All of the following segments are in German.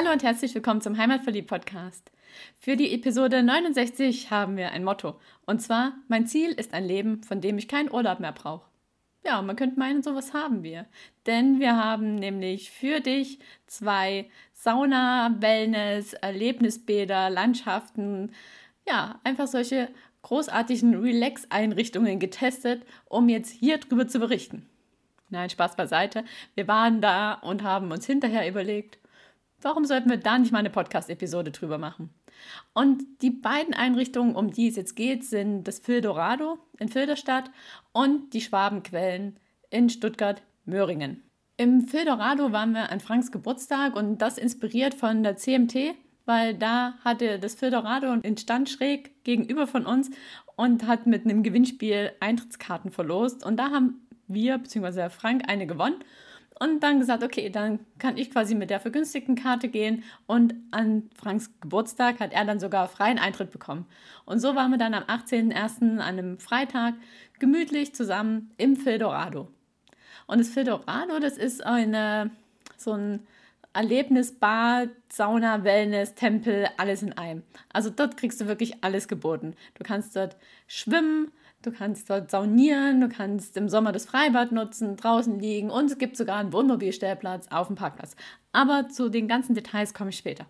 Hallo und herzlich willkommen zum Heimatverlieb Podcast. Für die Episode 69 haben wir ein Motto. Und zwar, mein Ziel ist ein Leben, von dem ich keinen Urlaub mehr brauche. Ja, man könnte meinen, sowas haben wir. Denn wir haben nämlich für dich zwei Sauna, Wellness, Erlebnisbäder, Landschaften, ja, einfach solche großartigen Relax-Einrichtungen getestet, um jetzt hier drüber zu berichten. Nein, Spaß beiseite. Wir waren da und haben uns hinterher überlegt, Warum sollten wir da nicht mal eine Podcast-Episode drüber machen? Und die beiden Einrichtungen, um die es jetzt geht, sind das Fildorado in Filderstadt und die Schwabenquellen in Stuttgart-Möhringen. Im Fildorado waren wir an Franks Geburtstag und das inspiriert von der CMT, weil da hatte das Fildorado den Stand schräg gegenüber von uns und hat mit einem Gewinnspiel Eintrittskarten verlost. Und da haben wir, beziehungsweise Frank, eine gewonnen und dann gesagt, okay, dann kann ich quasi mit der vergünstigten Karte gehen und an Franks Geburtstag hat er dann sogar freien Eintritt bekommen. Und so waren wir dann am 18.01. an einem Freitag gemütlich zusammen im Fildorado. Und das Fildorado, das ist eine, so ein Erlebnisbad, Sauna, Wellness, Tempel, alles in einem. Also dort kriegst du wirklich alles geboten. Du kannst dort schwimmen, Du kannst dort saunieren, du kannst im Sommer das Freibad nutzen, draußen liegen und es gibt sogar einen Wohnmobilstellplatz auf dem Parkplatz. Aber zu den ganzen Details komme ich später.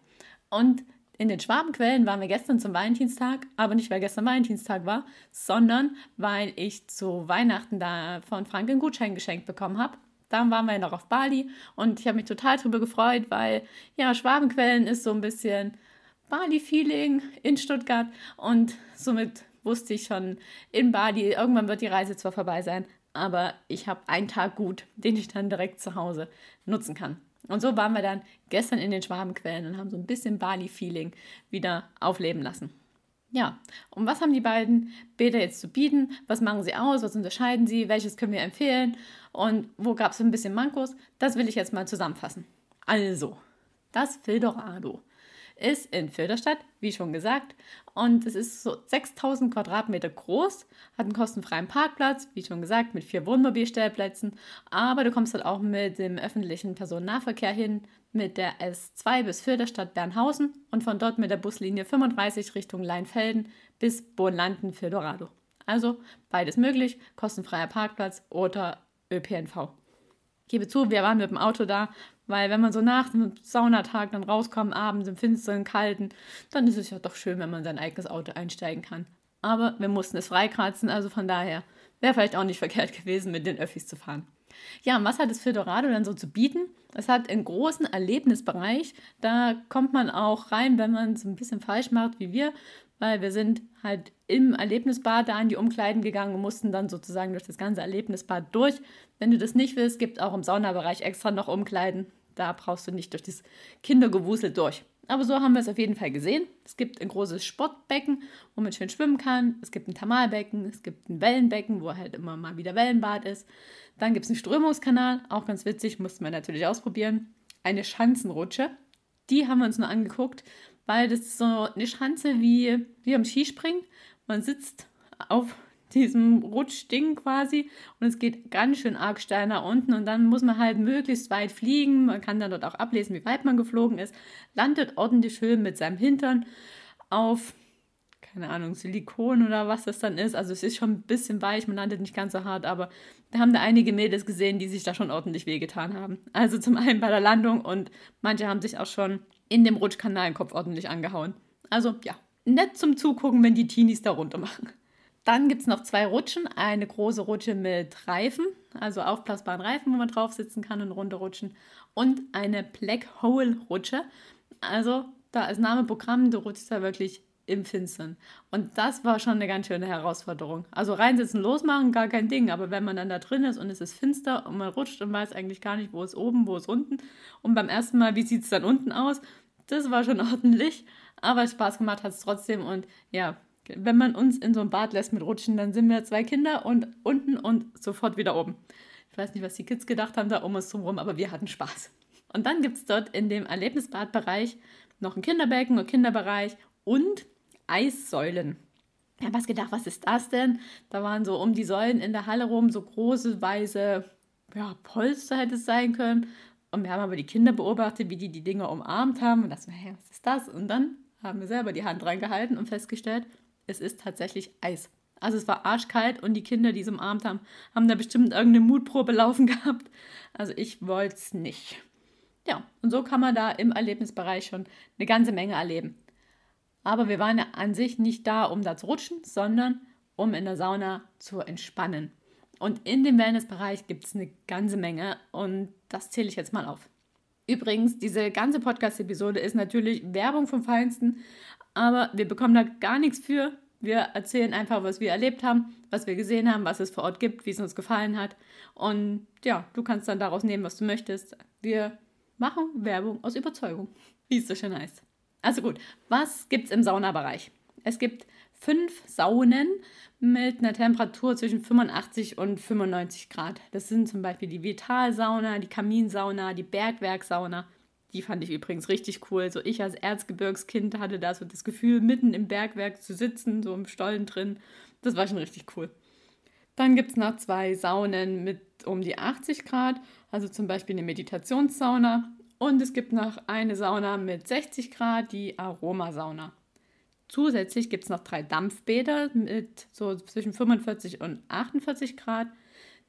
Und in den Schwabenquellen waren wir gestern zum Valentinstag, aber nicht weil gestern Valentinstag war, sondern weil ich zu Weihnachten da von Frank einen Gutschein geschenkt bekommen habe. Dann waren wir noch auf Bali und ich habe mich total darüber gefreut, weil ja, Schwabenquellen ist so ein bisschen Bali-Feeling in Stuttgart und somit wusste ich schon in Bali, irgendwann wird die Reise zwar vorbei sein, aber ich habe einen Tag gut, den ich dann direkt zu Hause nutzen kann. Und so waren wir dann gestern in den Schwabenquellen und haben so ein bisschen Bali-Feeling wieder aufleben lassen. Ja, und was haben die beiden Bäder jetzt zu bieten? Was machen sie aus? Was unterscheiden sie? Welches können wir empfehlen? Und wo gab es ein bisschen Mankos? Das will ich jetzt mal zusammenfassen. Also, das Fildorado ist in Filderstadt, wie schon gesagt. Und es ist so 6000 Quadratmeter groß, hat einen kostenfreien Parkplatz, wie schon gesagt, mit vier Wohnmobilstellplätzen. Aber du kommst halt auch mit dem öffentlichen Personennahverkehr hin, mit der S2 bis Filderstadt Bernhausen und von dort mit der Buslinie 35 Richtung Leinfelden bis Bohnlanden Fildorado. Also beides möglich, kostenfreier Parkplatz oder ÖPNV. Gebe zu, wir waren mit dem Auto da, weil wenn man so nach dem Saunatag dann rauskommt, abends im finsteren, kalten, dann ist es ja doch schön, wenn man sein eigenes Auto einsteigen kann. Aber wir mussten es freikratzen, also von daher wäre vielleicht auch nicht verkehrt gewesen, mit den Öffis zu fahren. Ja, und was hat das Fildorado dann so zu bieten? Es hat einen großen Erlebnisbereich. Da kommt man auch rein, wenn man es ein bisschen falsch macht wie wir, weil wir sind halt im Erlebnisbad da in die Umkleiden gegangen und mussten dann sozusagen durch das ganze Erlebnisbad durch. Wenn du das nicht willst, gibt auch im Saunabereich extra noch Umkleiden. Da brauchst du nicht durch das Kindergewusel durch. Aber so haben wir es auf jeden Fall gesehen. Es gibt ein großes Sportbecken, wo man schön schwimmen kann. Es gibt ein Thermalbecken, es gibt ein Wellenbecken, wo halt immer mal wieder Wellenbad ist. Dann gibt es einen Strömungskanal, auch ganz witzig, mussten wir natürlich ausprobieren. Eine Schanzenrutsche, die haben wir uns nur angeguckt, weil das ist so eine Schanze wie, wie am Skispringen. Man sitzt auf diesem Rutschding quasi und es geht ganz schön arg steil nach unten und dann muss man halt möglichst weit fliegen. Man kann dann dort auch ablesen, wie weit man geflogen ist. Landet ordentlich schön mit seinem Hintern auf, keine Ahnung, Silikon oder was das dann ist. Also es ist schon ein bisschen weich, man landet nicht ganz so hart, aber wir haben da einige Mädels gesehen, die sich da schon ordentlich wehgetan haben. Also zum einen bei der Landung und manche haben sich auch schon in dem Rutschkanal den Kopf ordentlich angehauen. Also ja, nett zum Zugucken, wenn die Teenies da runter machen. Dann gibt es noch zwei Rutschen. Eine große Rutsche mit Reifen, also aufblasbaren Reifen, wo man drauf sitzen kann und runterrutschen. Und eine Black Hole Rutsche. Also da ist Name Programm, du rutschst da wirklich im Finstern. Und das war schon eine ganz schöne Herausforderung. Also reinsitzen, losmachen, gar kein Ding. Aber wenn man dann da drin ist und es ist finster und man rutscht und weiß eigentlich gar nicht, wo ist oben, wo ist unten. Und beim ersten Mal, wie sieht es dann unten aus? Das war schon ordentlich. Aber Spaß gemacht hat es trotzdem. Und ja, wenn man uns in so ein Bad lässt mit Rutschen, dann sind wir zwei Kinder und unten und sofort wieder oben. Ich weiß nicht, was die Kids gedacht haben da um uns drumherum, aber wir hatten Spaß. Und dann gibt es dort in dem Erlebnisbadbereich noch ein Kinderbecken und Kinderbereich und Eissäulen. Ich habe was gedacht, was ist das denn? Da waren so um die Säulen in der Halle rum so große weiße ja, Polster hätte es sein können. Und wir haben aber die Kinder beobachtet, wie die die Dinger umarmt haben und dachten, hey, was ist das? Und dann haben wir selber die Hand reingehalten und festgestellt, es ist tatsächlich Eis. Also es war arschkalt und die Kinder, die es umarmt haben, haben da bestimmt irgendeine Mutprobe laufen gehabt. Also ich wollte es nicht. Ja, und so kann man da im Erlebnisbereich schon eine ganze Menge erleben. Aber wir waren an sich nicht da, um da zu rutschen, sondern um in der Sauna zu entspannen. Und in dem Wellnessbereich gibt es eine ganze Menge und das zähle ich jetzt mal auf. Übrigens, diese ganze Podcast-Episode ist natürlich Werbung vom Feinsten, aber wir bekommen da gar nichts für. Wir erzählen einfach, was wir erlebt haben, was wir gesehen haben, was es vor Ort gibt, wie es uns gefallen hat. Und ja, du kannst dann daraus nehmen, was du möchtest. Wir machen Werbung aus Überzeugung, wie es so schön heißt. Also gut, was gibt es im Saunabereich? Es gibt fünf Saunen mit einer Temperatur zwischen 85 und 95 Grad. Das sind zum Beispiel die Vitalsauna, die Kaminsauna, die Bergwerksauna. Die fand ich übrigens richtig cool. So ich als Erzgebirgskind hatte da so das Gefühl, mitten im Bergwerk zu sitzen, so im Stollen drin. Das war schon richtig cool. Dann gibt es noch zwei Saunen mit um die 80 Grad, also zum Beispiel eine Meditationssauna. Und es gibt noch eine Sauna mit 60 Grad, die Aromasauna. Zusätzlich gibt es noch drei Dampfbäder mit so zwischen 45 und 48 Grad,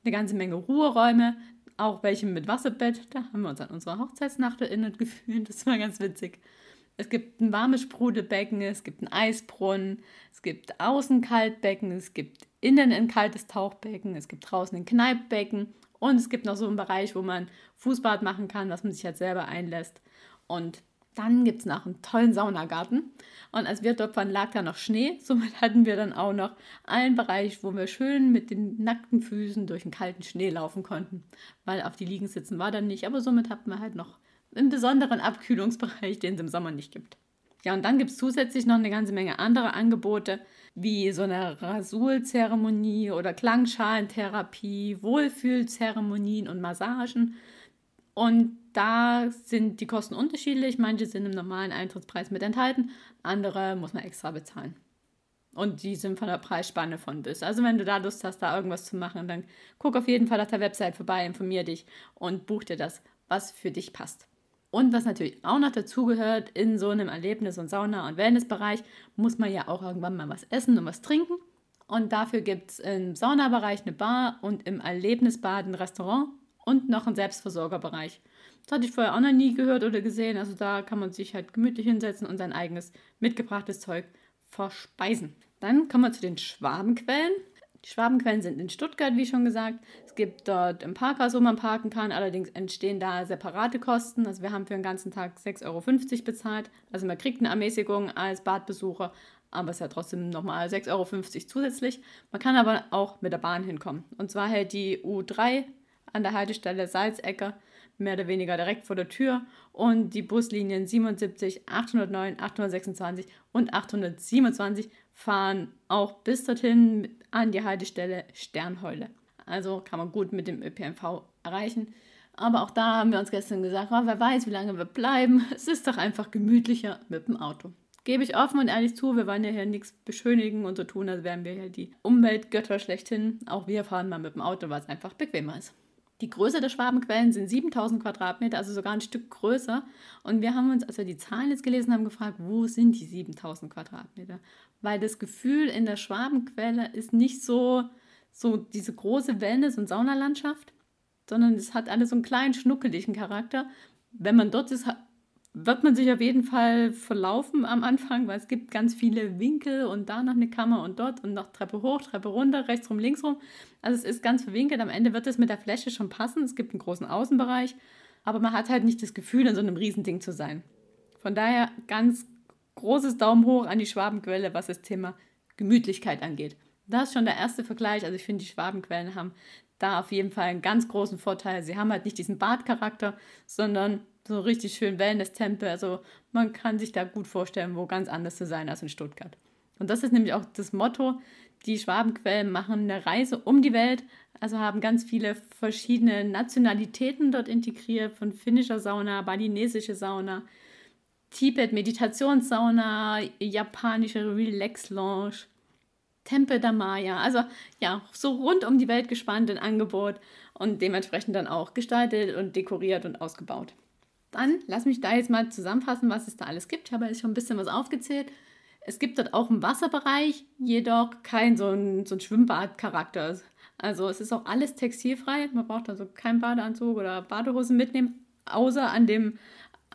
eine ganze Menge Ruheräume, auch welche mit Wasserbett. Da haben wir uns an unserer Hochzeitsnacht erinnert gefühlt. Das war ganz witzig. Es gibt ein warmes Sprudelbecken, es gibt einen Eisbrunnen, es gibt außen Kaltbecken, es gibt innen ein kaltes Tauchbecken, es gibt draußen ein Kneippbecken und es gibt noch so einen Bereich, wo man Fußbad machen kann, was man sich halt selber einlässt. Und dann gibt es noch einen tollen Saunagarten. Und als wir dort waren, lag da noch Schnee. Somit hatten wir dann auch noch einen Bereich, wo wir schön mit den nackten Füßen durch den kalten Schnee laufen konnten. Weil auf die Liegen sitzen war dann nicht. Aber somit hatten wir halt noch einen besonderen Abkühlungsbereich, den es im Sommer nicht gibt. Ja, und dann gibt es zusätzlich noch eine ganze Menge andere Angebote, wie so eine Rasulzeremonie oder Klangschalentherapie, Wohlfühlzeremonien und Massagen. Und da sind die Kosten unterschiedlich. Manche sind im normalen Eintrittspreis mit enthalten, andere muss man extra bezahlen. Und die sind von der Preisspanne von bis. Also wenn du da Lust hast, da irgendwas zu machen, dann guck auf jeden Fall auf der Website vorbei, informier dich und buch dir das, was für dich passt. Und was natürlich auch noch dazugehört, in so einem Erlebnis- und Sauna- und Wellnessbereich muss man ja auch irgendwann mal was essen und was trinken. Und dafür gibt es im Saunabereich eine Bar und im Erlebnisbad ein Restaurant und noch einen Selbstversorgerbereich. Das hatte ich vorher auch noch nie gehört oder gesehen. Also da kann man sich halt gemütlich hinsetzen und sein eigenes mitgebrachtes Zeug verspeisen. Dann kommen wir zu den Schwabenquellen. Die Schwabenquellen sind in Stuttgart, wie schon gesagt. Es gibt dort ein Parkhaus, wo man parken kann. Allerdings entstehen da separate Kosten. Also wir haben für den ganzen Tag 6,50 Euro bezahlt. Also man kriegt eine Ermäßigung als Badbesucher, aber es ist ja trotzdem nochmal 6,50 Euro zusätzlich. Man kann aber auch mit der Bahn hinkommen. Und zwar hält die U3 an der Haltestelle Salzecke, mehr oder weniger direkt vor der Tür. Und die Buslinien 77, 809, 826 und 827 fahren auch bis dorthin an die Haltestelle Sternheule. Also kann man gut mit dem ÖPNV erreichen. Aber auch da haben wir uns gestern gesagt, oh, wer weiß, wie lange wir bleiben. Es ist doch einfach gemütlicher mit dem Auto. Gebe ich offen und ehrlich zu, wir wollen ja hier nichts beschönigen und so tun, als wären wir hier die Umweltgötter schlechthin. Auch wir fahren mal mit dem Auto, weil es einfach bequemer ist. Die Größe der Schwabenquellen sind 7000 Quadratmeter, also sogar ein Stück größer. Und wir haben uns, als wir die Zahlen jetzt gelesen haben, gefragt, wo sind die 7000 Quadratmeter? Weil das Gefühl in der Schwabenquelle ist nicht so, so diese große Wellness- und Saunalandschaft, sondern es hat alles so einen kleinen, schnuckeligen Charakter. Wenn man dort ist, wird man sich auf jeden Fall verlaufen am Anfang, weil es gibt ganz viele Winkel und da noch eine Kammer und dort und noch Treppe hoch, Treppe runter, rechts rum, links rum. Also es ist ganz verwinkelt. Am Ende wird es mit der Fläche schon passen. Es gibt einen großen Außenbereich, aber man hat halt nicht das Gefühl, in so einem Riesending zu sein. Von daher ganz großes Daumen hoch an die Schwabenquelle, was das Thema Gemütlichkeit angeht. Das ist schon der erste Vergleich. Also ich finde, die Schwabenquellen haben da auf jeden Fall einen ganz großen Vorteil. Sie haben halt nicht diesen Badcharakter, sondern so richtig schön Wellness-Tempel. Also man kann sich da gut vorstellen, wo ganz anders zu sein als in Stuttgart. Und das ist nämlich auch das Motto. Die Schwabenquellen machen eine Reise um die Welt, also haben ganz viele verschiedene Nationalitäten dort integriert, von finnischer Sauna, balinesische Sauna, Tibet Meditationssauna, japanische Relax Lounge, Tempel der Maya. Also ja, so rund um die Welt gespannt ein Angebot und dementsprechend dann auch gestaltet und dekoriert und ausgebaut. Dann lass mich da jetzt mal zusammenfassen, was es da alles gibt. Ich habe jetzt schon ein bisschen was aufgezählt. Es gibt dort auch einen Wasserbereich, jedoch kein so ein, so ein Schwimmbadcharakter. Also es ist auch alles textilfrei. Man braucht also keinen Badeanzug oder Badehosen mitnehmen, außer an dem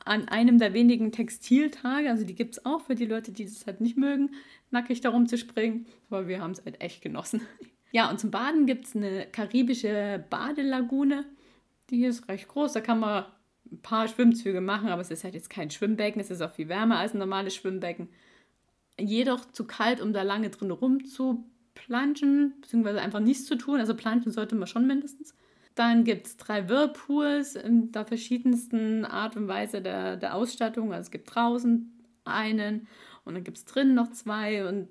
an einem der wenigen Textiltage. Also die gibt es auch für die Leute, die das halt nicht mögen, nackig darum zu springen. Aber wir haben es halt echt genossen. Ja, und zum Baden gibt es eine karibische Badelagune. Die ist recht groß. Da kann man ein paar Schwimmzüge machen, aber es ist halt jetzt kein Schwimmbecken. Es ist auch viel wärmer als ein normales Schwimmbecken. Jedoch zu kalt, um da lange drin rumzuplanschen, beziehungsweise einfach nichts zu tun. Also planschen sollte man schon mindestens. Dann gibt es drei Whirlpools in der verschiedensten Art und Weise der, der Ausstattung. Also es gibt draußen einen und dann gibt es drinnen noch zwei und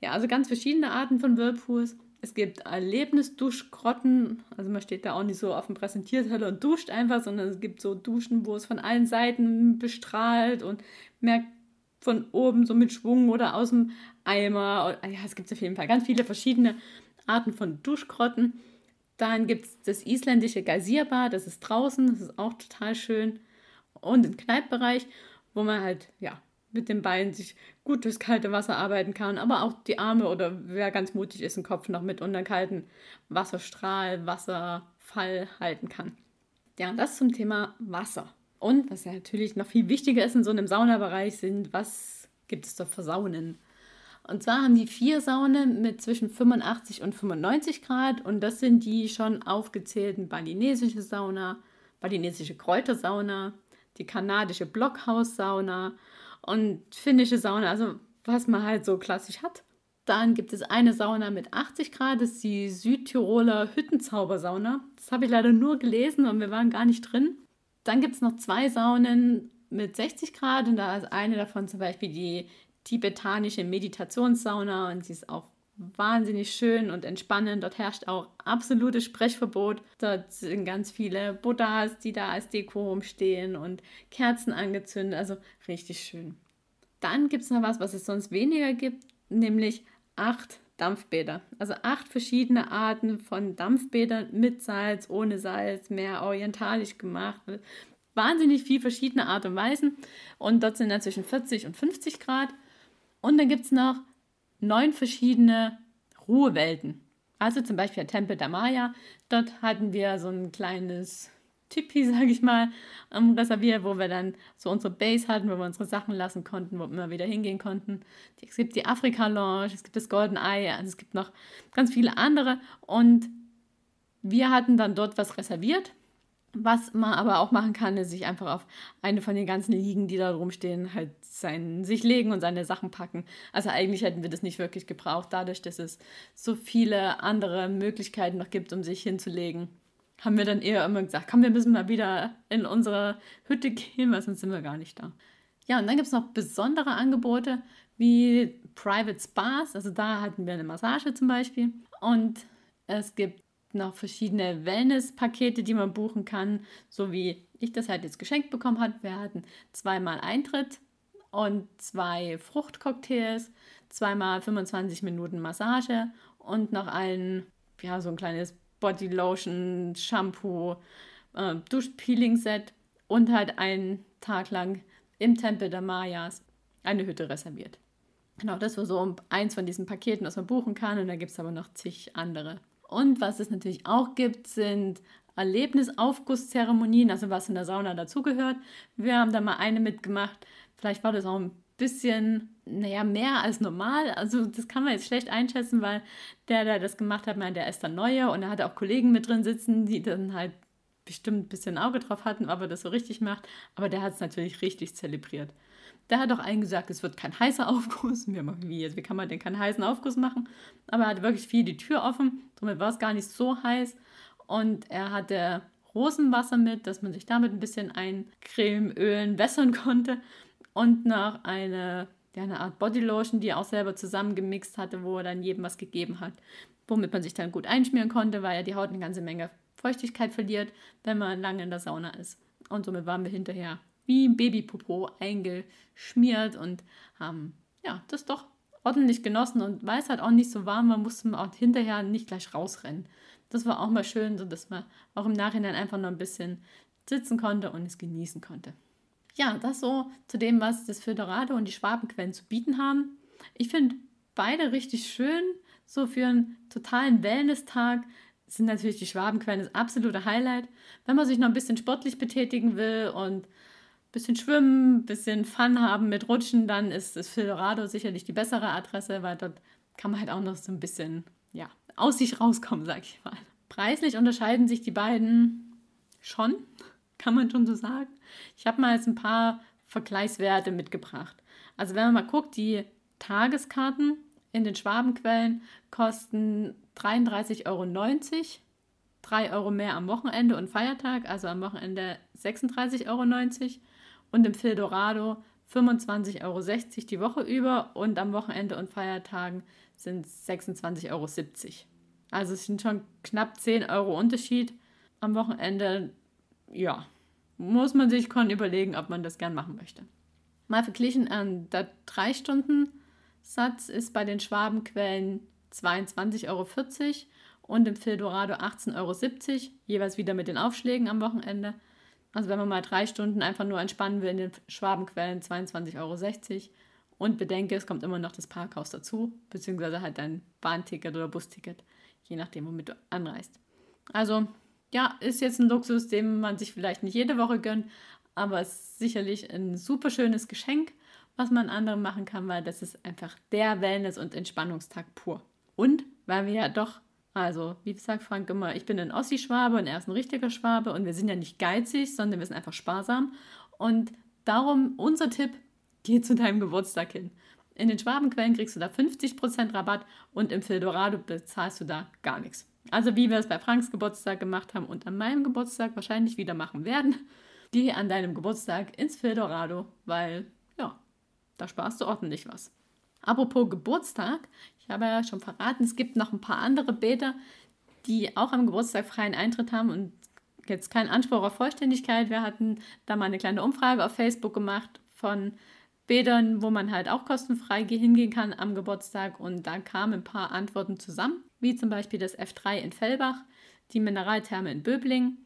ja, also ganz verschiedene Arten von Whirlpools. Es gibt Erlebnisduschgrotten, also man steht da auch nicht so auf dem Präsentierteller und duscht einfach, sondern es gibt so Duschen, wo es von allen Seiten bestrahlt und merkt von oben so mit Schwung oder aus dem Eimer. Ja, es gibt auf jeden Fall ganz viele verschiedene Arten von Duschgrotten. Dann gibt es das isländische Geysirbar, das ist draußen, das ist auch total schön. Und im Kneippbereich, wo man halt, ja, mit den Beinen sich gut durchs kalte Wasser arbeiten kann, aber auch die Arme oder wer ganz mutig ist, den Kopf noch mit unter kalten Wasserstrahl, Wasserfall halten kann. Ja, das zum Thema Wasser. Und was ja natürlich noch viel wichtiger ist in so einem Saunabereich sind, was gibt es da für Saunen? Und zwar haben die vier Saunen mit zwischen 85 und 95 Grad und das sind die schon aufgezählten balinesische Sauna, balinesische Kräutersauna, die kanadische Blockhaussauna und finnische Sauna, also was man halt so klassisch hat. Dann gibt es eine Sauna mit 80 Grad, das ist die Südtiroler Hüttenzaubersauna. Das habe ich leider nur gelesen und wir waren gar nicht drin. Dann gibt es noch zwei Saunen mit 60 Grad und da ist eine davon zum Beispiel die tibetanische Meditationssauna und sie ist auch wahnsinnig schön und entspannend. Dort herrscht auch absolutes Sprechverbot. Dort sind ganz viele Buddhas, die da als Deko rumstehen und Kerzen angezündet. Also richtig schön. Dann gibt es noch was, was es sonst weniger gibt, nämlich acht Dampfbäder. Also acht verschiedene Arten von Dampfbädern mit Salz, ohne Salz, mehr orientalisch gemacht. Wahnsinnig viel verschiedene Art und Weisen. Und dort sind dann zwischen 40 und 50 Grad. Und dann gibt es noch neun verschiedene Ruhewelten. Also zum Beispiel der Tempel der Maya. Dort hatten wir so ein kleines Tipi, sage ich mal, reserviert, wo wir dann so unsere Base hatten, wo wir unsere Sachen lassen konnten, wo wir wieder hingehen konnten. Es gibt die Afrika Lounge, es gibt das Golden Eye, also es gibt noch ganz viele andere. Und wir hatten dann dort was reserviert was man aber auch machen kann, ist sich einfach auf eine von den ganzen Liegen, die da rumstehen, halt sein, sich legen und seine Sachen packen. Also eigentlich hätten wir das nicht wirklich gebraucht, dadurch, dass es so viele andere Möglichkeiten noch gibt, um sich hinzulegen. Haben wir dann eher immer gesagt, komm, wir müssen mal wieder in unsere Hütte gehen, weil sonst sind wir gar nicht da. Ja, und dann gibt es noch besondere Angebote wie Private Spas. Also da hatten wir eine Massage zum Beispiel. Und es gibt noch verschiedene Wellness-Pakete, die man buchen kann, so wie ich das halt jetzt geschenkt bekommen habe. Wir hatten zweimal Eintritt und zwei Fruchtcocktails, zweimal 25 Minuten Massage und noch ein, ja, so ein kleines Body Lotion, Shampoo, äh, Duschpeeling-Set und halt einen Tag lang im Tempel der Mayas eine Hütte reserviert. Genau, das war so eins von diesen Paketen, was man buchen kann. Und da gibt es aber noch zig andere. Und was es natürlich auch gibt, sind Erlebnisaufgusszeremonien, also was in der Sauna dazugehört. Wir haben da mal eine mitgemacht. Vielleicht war das auch ein bisschen, naja, mehr als normal. Also das kann man jetzt schlecht einschätzen, weil der, der das gemacht hat, meinte, der ist dann neuer und er hatte auch Kollegen mit drin sitzen, die dann halt bestimmt ein bisschen Auge drauf hatten, ob er das so richtig macht. Aber der hat es natürlich richtig zelebriert. Der hat auch allen gesagt, es wird kein heißer Aufguss. Wir machen wie jetzt, wie kann man denn keinen heißen Aufguss machen? Aber er hatte wirklich viel die Tür offen, somit war es gar nicht so heiß. Und er hatte Rosenwasser mit, dass man sich damit ein bisschen eincremen, ölen, wässern konnte. Und noch eine, ja, eine Art Bodylotion, die er auch selber zusammengemixt hatte, wo er dann jedem was gegeben hat. Womit man sich dann gut einschmieren konnte, weil ja die Haut eine ganze Menge Feuchtigkeit verliert, wenn man lange in der Sauna ist. Und somit waren wir hinterher wie ein Babypopo eingeschmiert und haben ja, das doch ordentlich genossen und weil es halt auch nicht so warm war, musste man auch hinterher nicht gleich rausrennen. Das war auch mal schön, so dass man auch im Nachhinein einfach noch ein bisschen sitzen konnte und es genießen konnte. Ja, das so zu dem, was das Föderado und die Schwabenquellen zu bieten haben. Ich finde beide richtig schön. So für einen totalen Wellness-Tag sind natürlich die Schwabenquellen das absolute Highlight. Wenn man sich noch ein bisschen sportlich betätigen will und ein bisschen schwimmen, ein bisschen Fun haben mit Rutschen, dann ist das Föderado sicherlich die bessere Adresse, weil dort kann man halt auch noch so ein bisschen ja, aus sich rauskommen, sag ich mal. Preislich unterscheiden sich die beiden schon, kann man schon so sagen. Ich habe mal jetzt ein paar Vergleichswerte mitgebracht. Also wenn man mal guckt, die Tageskarten in den Schwabenquellen kosten 33,90 Euro. 3 Euro mehr am Wochenende und Feiertag, also am Wochenende 36,90 Euro. Und im Fildorado 25,60 Euro die Woche über und am Wochenende und Feiertagen sind es 26,70 Euro. Also es sind schon knapp 10 Euro Unterschied. Am Wochenende, ja, muss man sich schon überlegen, ob man das gern machen möchte. Mal verglichen an der 3-Stunden-Satz ist bei den Schwabenquellen 22,40 Euro und im Fildorado 18,70 Euro, jeweils wieder mit den Aufschlägen am Wochenende. Also wenn man mal drei Stunden einfach nur entspannen will in den Schwabenquellen, 22,60 Euro. Und bedenke, es kommt immer noch das Parkhaus dazu, beziehungsweise halt dein Bahnticket oder Busticket, je nachdem, womit du anreist. Also ja, ist jetzt ein Luxus, den man sich vielleicht nicht jede Woche gönnt, aber es ist sicherlich ein super schönes Geschenk, was man anderen machen kann, weil das ist einfach der Wellness- und Entspannungstag pur. Und weil wir ja doch, also wie sagt Frank immer, ich bin ein Ossi-Schwabe und er ist ein richtiger Schwabe und wir sind ja nicht geizig, sondern wir sind einfach sparsam. Und darum unser Tipp, geh zu deinem Geburtstag hin. In den Schwabenquellen kriegst du da 50% Rabatt und im Fildorado bezahlst du da gar nichts. Also wie wir es bei Franks Geburtstag gemacht haben und an meinem Geburtstag wahrscheinlich wieder machen werden, geh an deinem Geburtstag ins Fildorado, weil da sparst du ordentlich was. Apropos Geburtstag, ich habe ja schon verraten, es gibt noch ein paar andere Bäder, die auch am Geburtstag freien Eintritt haben und jetzt kein Anspruch auf Vollständigkeit. Wir hatten da mal eine kleine Umfrage auf Facebook gemacht von Bädern, wo man halt auch kostenfrei hingehen kann am Geburtstag und da kamen ein paar Antworten zusammen wie zum Beispiel das F3 in Fellbach, die Mineraltherme in Böbling,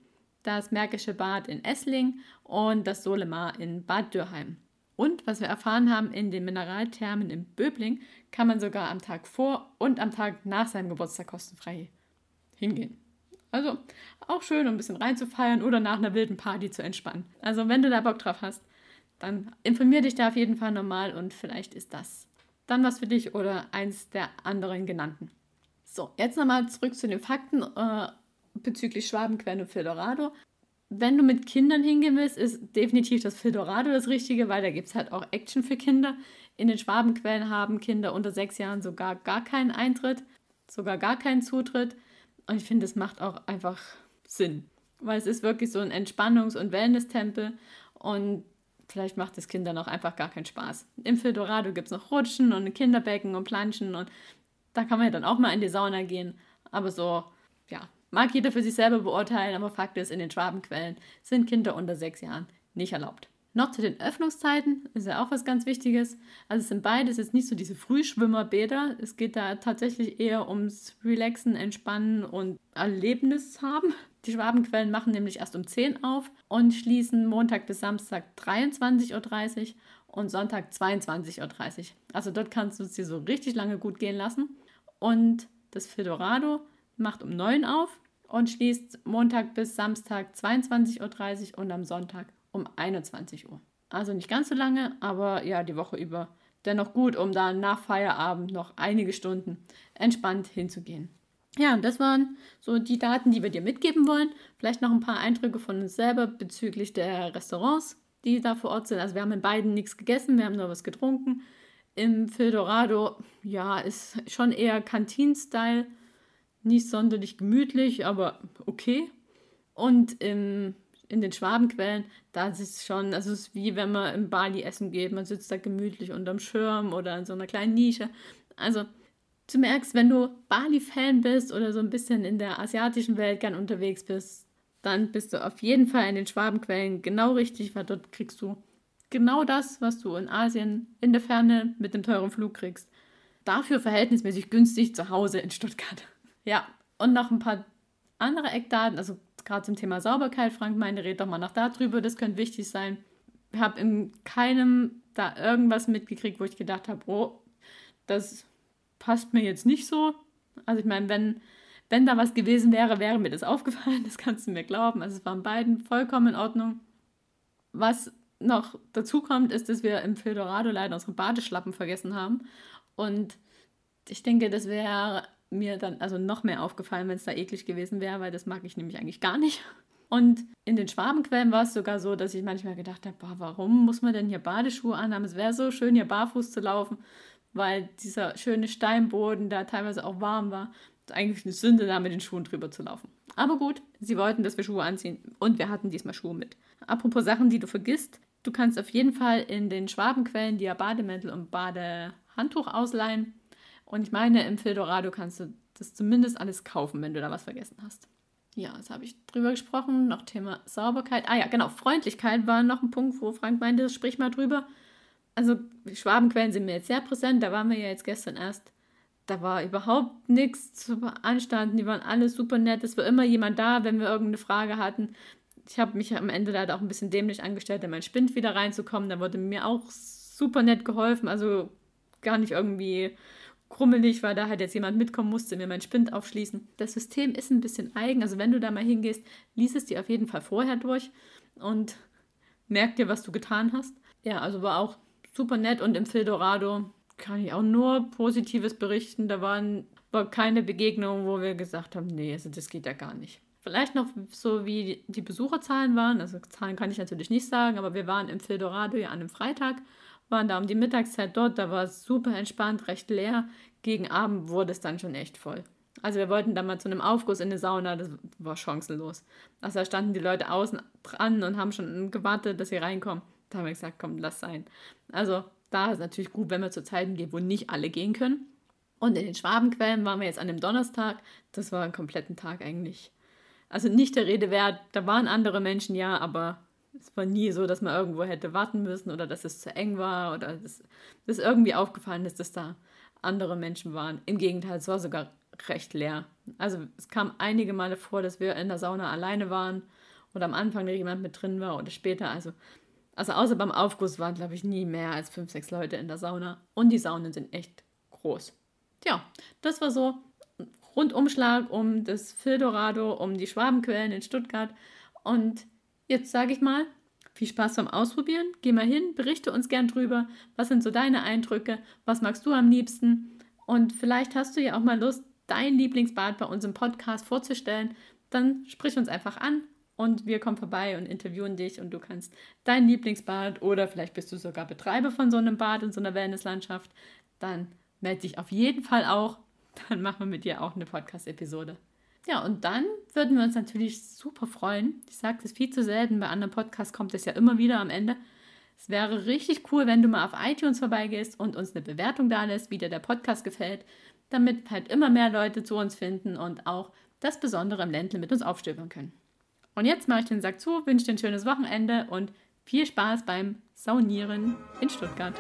das Märkische Bad in Essling und das Solemar in Bad Dürheim. Und was wir erfahren haben, in den Mineralthermen in Böbling kann man sogar am Tag vor und am Tag nach seinem Geburtstag kostenfrei hingehen. Also auch schön, um ein bisschen reinzufeiern oder nach einer wilden Party zu entspannen. Also wenn du da Bock drauf hast, dann informier dich da auf jeden Fall nochmal und vielleicht ist das dann was für dich oder eins der anderen genannten. So, jetzt nochmal zurück zu den Fakten äh, bezüglich Schwabenquellen und Fildorado. Wenn du mit Kindern hingehen willst, ist definitiv das Fildorado das Richtige, weil da gibt es halt auch Action für Kinder. In den Schwabenquellen haben Kinder unter sechs Jahren sogar gar keinen Eintritt, sogar gar keinen Zutritt. Und ich finde, es macht auch einfach Sinn, weil es ist wirklich so ein Entspannungs- und Wellness-Tempel und vielleicht macht es Kindern auch einfach gar keinen Spaß. Im Fildorado gibt es noch Rutschen und Kinderbecken und Planschen und da kann man ja dann auch mal in die Sauna gehen. Aber so, ja, mag jeder für sich selber beurteilen, aber Fakt ist, in den Schwabenquellen sind Kinder unter sechs Jahren nicht erlaubt. Noch zu den Öffnungszeiten ist ja auch was ganz Wichtiges. Also es sind beides jetzt nicht so diese Frühschwimmerbäder. Es geht da tatsächlich eher ums Relaxen, Entspannen und Erlebnis haben. Die Schwabenquellen machen nämlich erst um 10 auf und schließen Montag bis Samstag 23.30 Uhr und Sonntag 22.30 Uhr. Also dort kannst du es dir so richtig lange gut gehen lassen. Und das Fedorado macht um 9 auf und schließt Montag bis Samstag 22.30 Uhr und am Sonntag um 21 Uhr. Also nicht ganz so lange, aber ja, die Woche über dennoch gut, um da nach Feierabend noch einige Stunden entspannt hinzugehen. Ja, und das waren so die Daten, die wir dir mitgeben wollen. Vielleicht noch ein paar Eindrücke von uns selber bezüglich der Restaurants, die da vor Ort sind. Also wir haben in beiden nichts gegessen, wir haben nur was getrunken. Im Fildorado, ja, ist schon eher Kantin-Style. Nicht sonderlich gemütlich, aber okay. Und im, in den Schwabenquellen, da ist es schon, also es ist wie wenn man im Bali essen geht. Man sitzt da gemütlich unterm Schirm oder in so einer kleinen Nische. Also du merkst, wenn du Bali-Fan bist oder so ein bisschen in der asiatischen Welt gern unterwegs bist, dann bist du auf jeden Fall in den Schwabenquellen genau richtig, weil dort kriegst du genau das, was du in Asien in der Ferne mit dem teuren Flug kriegst. dafür verhältnismäßig günstig zu Hause in Stuttgart. Ja, und noch ein paar andere Eckdaten, also gerade zum Thema Sauberkeit. Frank meinte, red doch mal noch darüber, das könnte wichtig sein. Ich habe in keinem da irgendwas mitgekriegt, wo ich gedacht habe, oh, das passt mir jetzt nicht so. Also ich meine, wenn, wenn da was gewesen wäre, wäre mir das aufgefallen, das kannst du mir glauben. Also es waren beiden vollkommen in Ordnung. Was noch dazu kommt, ist, dass wir im Fildorado leider unsere Badeschlappen vergessen haben. Und ich denke, das wäre mir dann also noch mehr aufgefallen, wenn es da eklig gewesen wäre, weil das mag ich nämlich eigentlich gar nicht. Und in den Schwabenquellen war es sogar so, dass ich manchmal gedacht habe, boah, warum muss man denn hier Badeschuhe anhaben? Es wäre so schön, hier barfuß zu laufen, weil dieser schöne Steinboden da teilweise auch warm war. Eigentlich eine Sünde, da mit den Schuhen drüber zu laufen. Aber gut, sie wollten, dass wir Schuhe anziehen und wir hatten diesmal Schuhe mit. Apropos Sachen, die du vergisst, du kannst auf jeden Fall in den Schwabenquellen dir Bademäntel und Badehandtuch ausleihen. Und ich meine, im Fildorado kannst du das zumindest alles kaufen, wenn du da was vergessen hast. Ja, jetzt habe ich drüber gesprochen. Noch Thema Sauberkeit. Ah ja, genau, Freundlichkeit war noch ein Punkt, wo Frank meinte, sprich mal drüber. Also Schwabenquellen sind mir jetzt sehr präsent. Da waren wir ja jetzt gestern erst. Da war überhaupt nichts zu beanstanden. Die waren alle super nett. Es war immer jemand da, wenn wir irgendeine Frage hatten. Ich habe mich am Ende leider auch ein bisschen dämlich angestellt, in mein Spind wieder reinzukommen. Da wurde mir auch super nett geholfen. Also gar nicht irgendwie krummelig, weil da halt jetzt jemand mitkommen musste, mir mein Spind aufschließen. Das System ist ein bisschen eigen, also wenn du da mal hingehst, lies es dir auf jeden Fall vorher durch und merk dir, was du getan hast. Ja, also war auch super nett und im Fildorado kann ich auch nur Positives berichten. Da waren, war keine Begegnung, wo wir gesagt haben, nee, also das geht ja gar nicht. Vielleicht noch so wie die Besucherzahlen waren, also Zahlen kann ich natürlich nicht sagen, aber wir waren im Fildorado ja an einem Freitag waren da um die Mittagszeit dort, da war es super entspannt, recht leer. Gegen Abend wurde es dann schon echt voll. Also wir wollten da mal zu einem Aufguss in eine Sauna, das war chancenlos. Also da standen die Leute außen dran und haben schon gewartet, dass sie reinkommen. Da haben wir gesagt, komm, lass sein. Also da ist natürlich gut, wenn wir zu Zeiten gehen, wo nicht alle gehen können. Und in den Schwabenquellen waren wir jetzt an dem Donnerstag. Das war einen kompletten Tag eigentlich. Also nicht der Rede wert. Da waren andere Menschen, ja, aber es war nie so, dass man irgendwo hätte warten müssen oder dass es zu eng war oder dass, dass irgendwie aufgefallen ist, dass da andere Menschen waren. Im Gegenteil, es war sogar recht leer. Also es kam einige Male vor, dass wir in der Sauna alleine waren oder am Anfang jemand mit drin war oder später. Also, also außer beim Aufguss waren, glaube ich, nie mehr als fünf, sechs Leute in der Sauna. Und die Saunen sind echt groß. Tja, das war so ein Rundumschlag um das Fildorado, um die Schwabenquellen in Stuttgart. Und Jetzt sage ich mal, viel Spaß beim Ausprobieren. Geh mal hin, berichte uns gern drüber. Was sind so deine Eindrücke? Was magst du am liebsten? Und vielleicht hast du ja auch mal Lust, dein Lieblingsbad bei uns im Podcast vorzustellen. Dann sprich uns einfach an und wir kommen vorbei und interviewen dich und du kannst dein Lieblingsbad oder vielleicht bist du sogar Betreiber von so einem Bad in so einer Wellnesslandschaft. Dann melde dich auf jeden Fall auch. Dann machen wir mit dir auch eine Podcast-Episode. Ja, und dann würden wir uns natürlich super freuen. Ich sage das viel zu selten, bei anderen Podcasts kommt es ja immer wieder am Ende. Es wäre richtig cool, wenn du mal auf iTunes vorbeigehst und uns eine Bewertung da lässt, wie dir der Podcast gefällt, damit halt immer mehr Leute zu uns finden und auch das Besondere im Ländle mit uns aufstöbern können. Und jetzt mache ich den Sack zu, wünsche dir ein schönes Wochenende und viel Spaß beim Saunieren in Stuttgart.